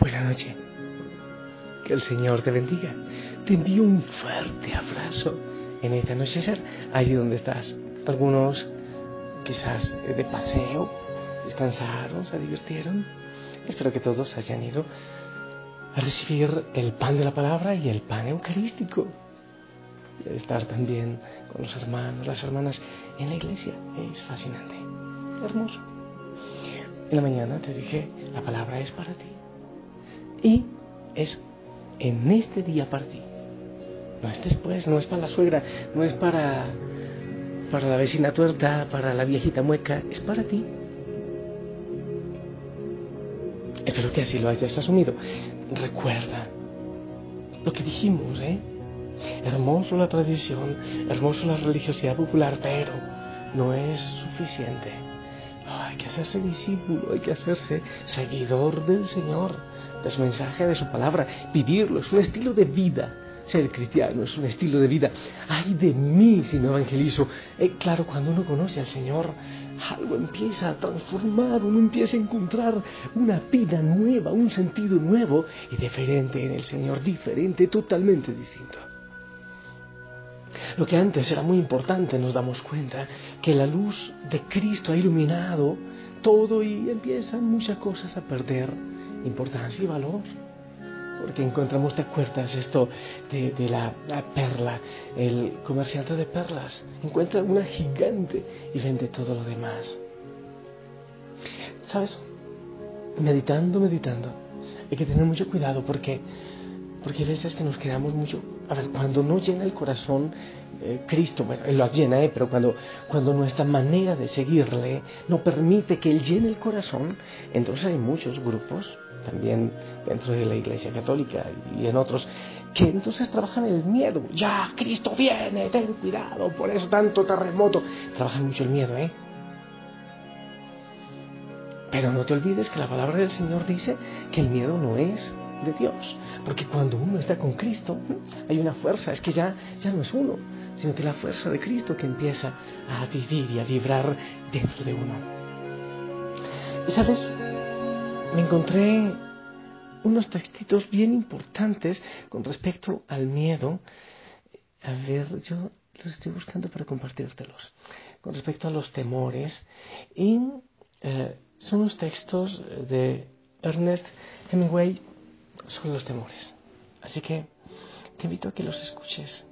Buenas noches. Que el Señor te bendiga. Te envío un fuerte abrazo en esta noche, allí donde estás. Algunos quizás de paseo, descansaron, se divirtieron. Espero que todos hayan ido a recibir el pan de la palabra y el pan eucarístico. Y estar también con los hermanos, las hermanas en la iglesia. Es fascinante, hermoso. En la mañana te dije, la palabra es para ti. Y es en este día para ti. No es después, no es para la suegra, no es para, para la vecina tuerta, para la viejita mueca, es para ti. Espero que así lo hayas asumido. Recuerda lo que dijimos, ¿eh? Hermoso la tradición, hermoso la religiosidad popular, pero no es suficiente. Hay que hacerse discípulo, hay que hacerse seguidor del Señor, del mensaje de su palabra, vivirlo, es un estilo de vida. Ser cristiano es un estilo de vida. Ay de mí si no evangelizo. Eh, claro, cuando uno conoce al Señor, algo empieza a transformar, uno empieza a encontrar una vida nueva, un sentido nuevo y diferente en el Señor, diferente, totalmente distinto. Lo que antes era muy importante, nos damos cuenta que la luz de Cristo ha iluminado todo y empiezan muchas cosas a perder importancia y valor. Porque encontramos, ¿te acuerdas esto de, la, la, perla? El comerciante de perlas encuentra una gigante y vende todo lo demás. ¿Sabes? Meditando, meditando. Hay que tener mucho cuidado porque, porque hay veces que nos quedamos mucho cuando no llena el corazón eh, Cristo, bueno, Él lo llena, eh, pero cuando, cuando nuestra manera de seguirle no permite que Él llene el corazón, entonces hay muchos grupos, también dentro de la Iglesia Católica y en otros, que entonces trabajan el miedo. Ya, Cristo viene, ten cuidado, por eso tanto terremoto. Trabajan mucho el miedo, ¿eh? Pero no te olvides que la palabra del Señor dice que el miedo no es de Dios. Porque cuando uno está con Cristo, hay una fuerza, es que ya, ya no es uno, sino que la fuerza de Cristo que empieza a vivir y a vibrar dentro de uno. Y sabes, me encontré unos textitos bien importantes con respecto al miedo. A ver, yo los estoy buscando para compartírtelos. Con respecto a los temores. Y eh, son unos textos de Ernest Hemingway son los temores. Así que te invito a que los escuches.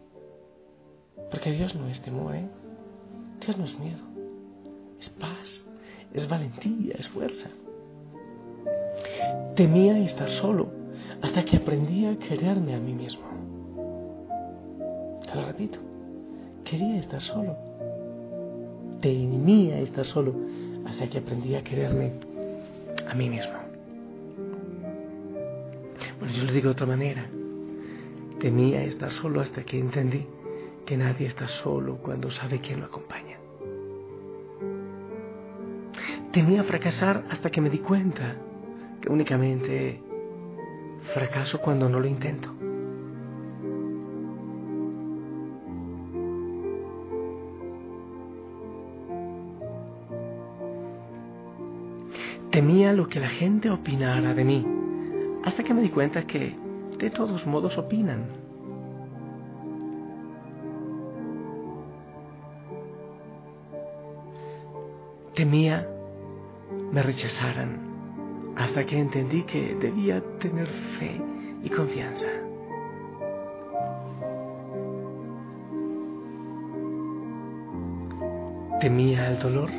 Porque Dios no es temor, ¿eh? Dios no es miedo. Es paz, es valentía, es fuerza. Temía estar solo hasta que aprendí a quererme a mí mismo. Te lo repito, quería estar solo. Temía estar solo hasta que aprendí a quererme a mí mismo. Bueno, yo lo digo de otra manera. Temía estar solo hasta que entendí que nadie está solo cuando sabe quién lo acompaña. Temía fracasar hasta que me di cuenta que únicamente fracaso cuando no lo intento. Temía lo que la gente opinara de mí hasta que me di cuenta que de todos modos opinan. Temía me rechazaran hasta que entendí que debía tener fe y confianza. Temía el dolor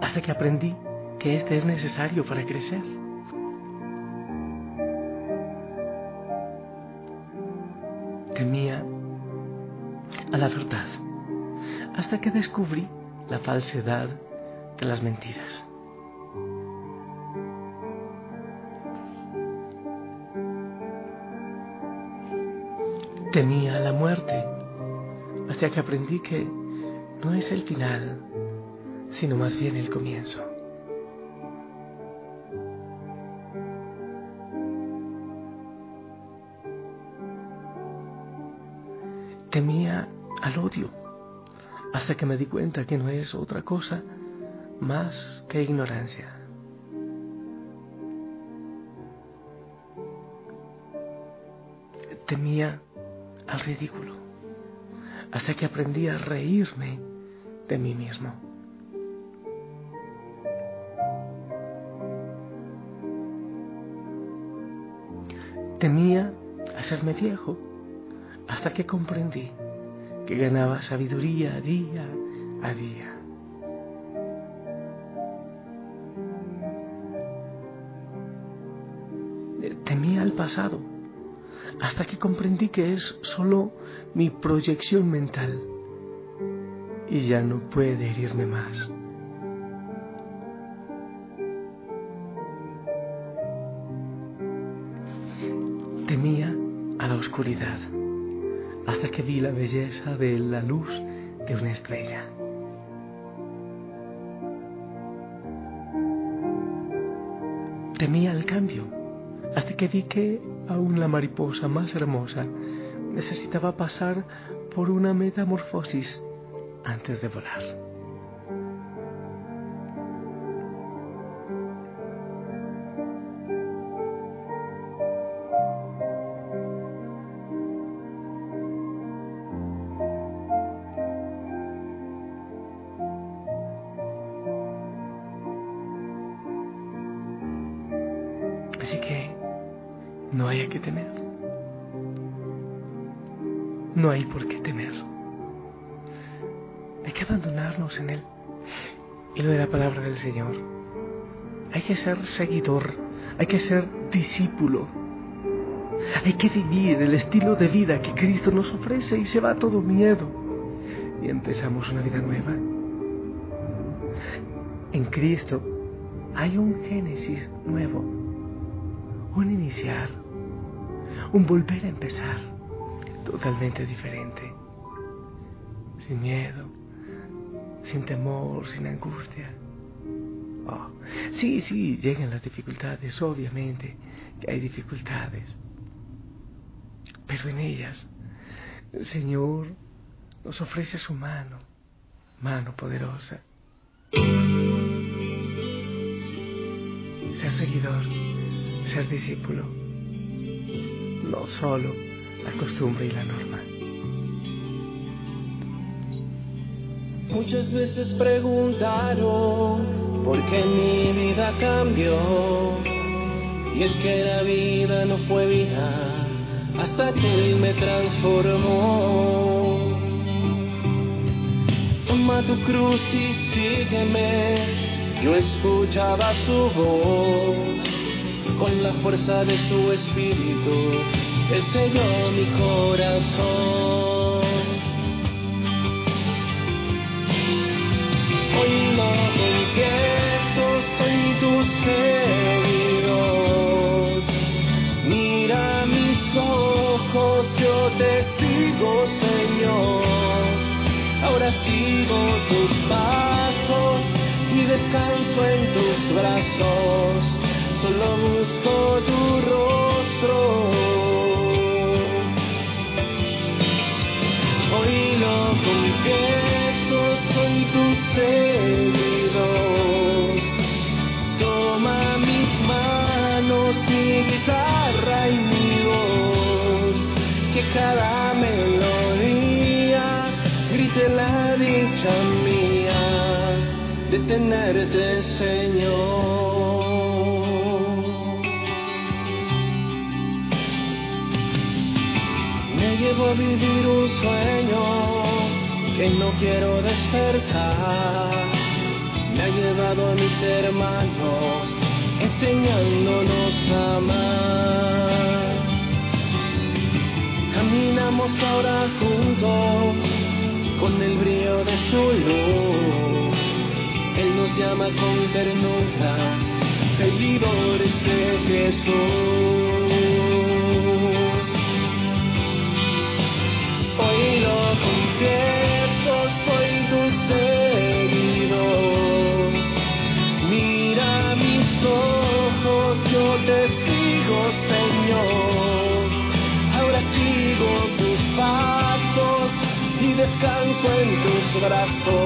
hasta que aprendí que este es necesario para crecer. A la verdad, hasta que descubrí la falsedad de las mentiras. Temía la muerte, hasta que aprendí que no es el final, sino más bien el comienzo. que me di cuenta que no es otra cosa más que ignorancia. Temía al ridículo, hasta que aprendí a reírme de mí mismo. Temía hacerme viejo, hasta que comprendí que ganaba sabiduría día a día. Temía al pasado, hasta que comprendí que es solo mi proyección mental y ya no puede herirme más. Temía a la oscuridad hasta que vi la belleza de la luz de una estrella. Temía el cambio hasta que vi que aún la mariposa más hermosa necesitaba pasar por una metamorfosis antes de volar. No hay que temer. No hay por qué temer. Hay que abandonarnos en Él. Y lo de la palabra del Señor. Hay que ser seguidor, hay que ser discípulo. Hay que vivir el estilo de vida que Cristo nos ofrece y se va todo miedo. Y empezamos una vida nueva. En Cristo hay un Génesis nuevo, un iniciar, un volver a empezar. Totalmente diferente, sin miedo, sin temor, sin angustia. Oh, sí, sí, llegan las dificultades, obviamente que hay dificultades, pero en ellas el Señor nos ofrece su mano, mano poderosa. Ser seguidor, ser discípulo, no solo la costumbre y la norma. Muchas veces preguntaron por qué mi vida cambió. Y es que la vida no fue vida hasta que Él me transformó. Toma tu cruz y sígueme. Yo escuchaba su voz con la fuerza de su espíritu. Selló mi corazón. Hoy lo confieso, soy tu seguidor. Mira mis ojos, yo te sigo, Señor. Ahora sigo tus pasos tenerte, Señor. Me llevo a vivir un sueño que no quiero despertar. Me ha llevado a mis hermanos enseñándonos a amar. Caminamos ahora juntos con el brillo de su luz. Llama con ternura, seguidores de Jesús. Hoy lo confieso, soy tu seguidor. Mira mis ojos, yo te sigo, Señor. Ahora sigo tus pasos y descanso en tus brazos.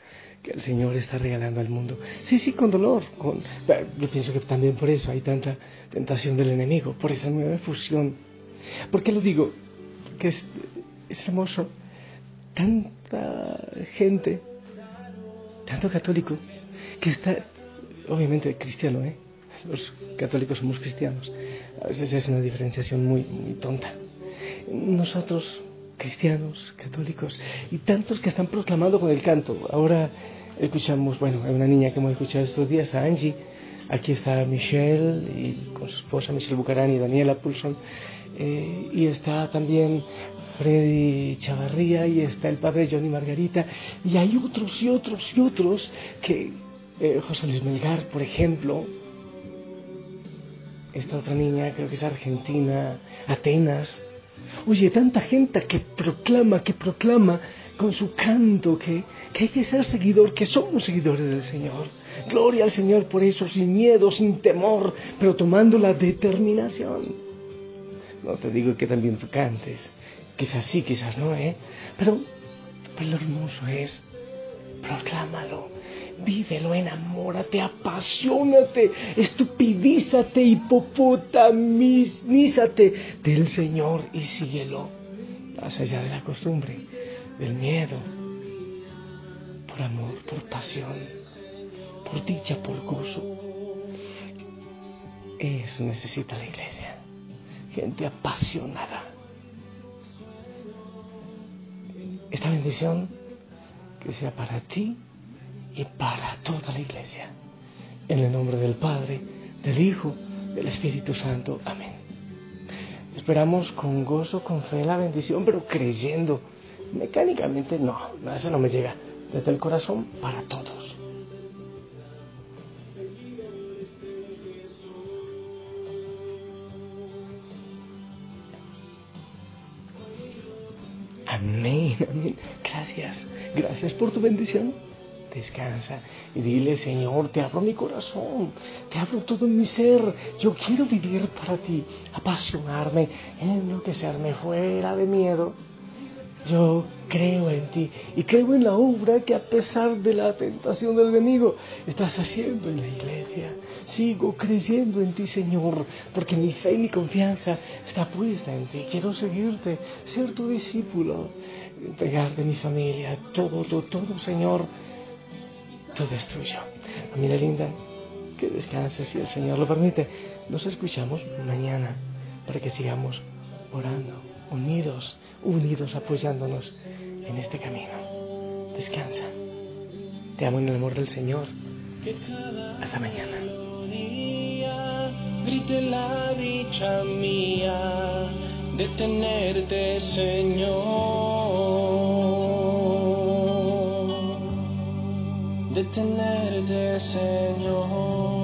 que el Señor está regalando al mundo. Sí, sí, con dolor. Con... Yo pienso que también por eso hay tanta tentación del enemigo, por esa nueva efusión. ¿Por qué lo digo? Porque es, es hermoso. Tanta gente, tanto católico, que está, obviamente cristiano, ¿eh? Los católicos somos cristianos. A veces es una diferenciación muy, muy tonta. Nosotros cristianos, católicos, y tantos que están proclamando con el canto. Ahora escuchamos, bueno, hay una niña que hemos escuchado estos días, a Angie, aquí está Michelle y con su esposa Michelle Bucarán y Daniela Pulson, eh, y está también Freddy Chavarría, y está el padre Johnny Margarita, y hay otros y otros y otros que, eh, José Luis Melgar, por ejemplo, esta otra niña, creo que es argentina, Atenas, Oye, tanta gente que proclama, que proclama con su canto que, que hay que ser seguidor, que somos seguidores del Señor. Gloria al Señor por eso, sin miedo, sin temor, pero tomando la determinación. No te digo que también tú cantes, quizás sí, quizás no, ¿eh? Pero, pero lo hermoso es, proclámalo, Vívelo, enamórate, apasionate, estupidízate, hipopotamízate del Señor y síguelo más allá de la costumbre, del miedo, por amor, por pasión, por dicha, por gozo. Eso necesita la iglesia, gente apasionada. Esta bendición que sea para ti y para toda la iglesia. En el nombre del Padre, del Hijo, del Espíritu Santo. Amén. Esperamos con gozo, con fe la bendición, pero creyendo. Mecánicamente no, eso no me llega. Desde el corazón para todos. Gracias por tu bendición descansa y dile, Señor, te abro mi corazón, te abro todo mi ser, yo quiero vivir para ti, apasionarme, enloquecerme fuera de miedo. Yo creo en ti y creo en la obra que a pesar de la tentación del enemigo estás haciendo en la iglesia. Sigo creyendo en ti, Señor, porque mi fe y mi confianza está puesta en ti. Quiero seguirte, ser tu discípulo, entregarte mi familia, todo, todo, todo, Señor todo es tuyo. Familia linda, que descanses si el Señor lo permite. Nos escuchamos mañana para que sigamos orando, unidos, unidos, apoyándonos en este camino. Descansa. Te amo en el amor del Señor. Hasta mañana. Grite la dicha mía de tenerte, Señor. De tenerte, Señor.